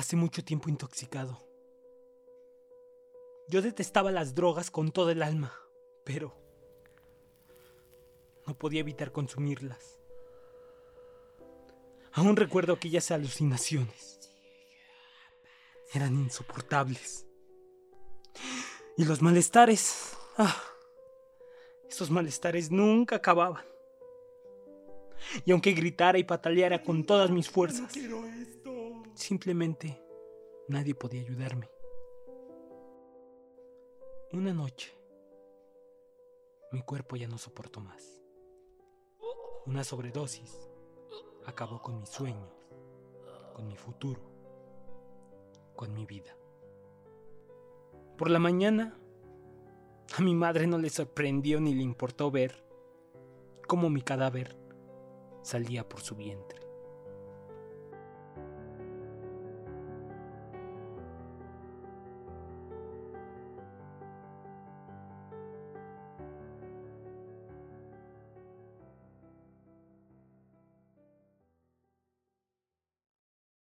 Pasé mucho tiempo intoxicado. Yo detestaba las drogas con todo el alma, pero no podía evitar consumirlas. Aún recuerdo aquellas alucinaciones. Eran insoportables. Y los malestares. Ah, esos malestares nunca acababan. Y aunque gritara y pataleara con todas mis fuerzas, simplemente nadie podía ayudarme. Una noche, mi cuerpo ya no soportó más. Una sobredosis acabó con mis sueños, con mi futuro, con mi vida. Por la mañana, a mi madre no le sorprendió ni le importó ver cómo mi cadáver salía por su vientre.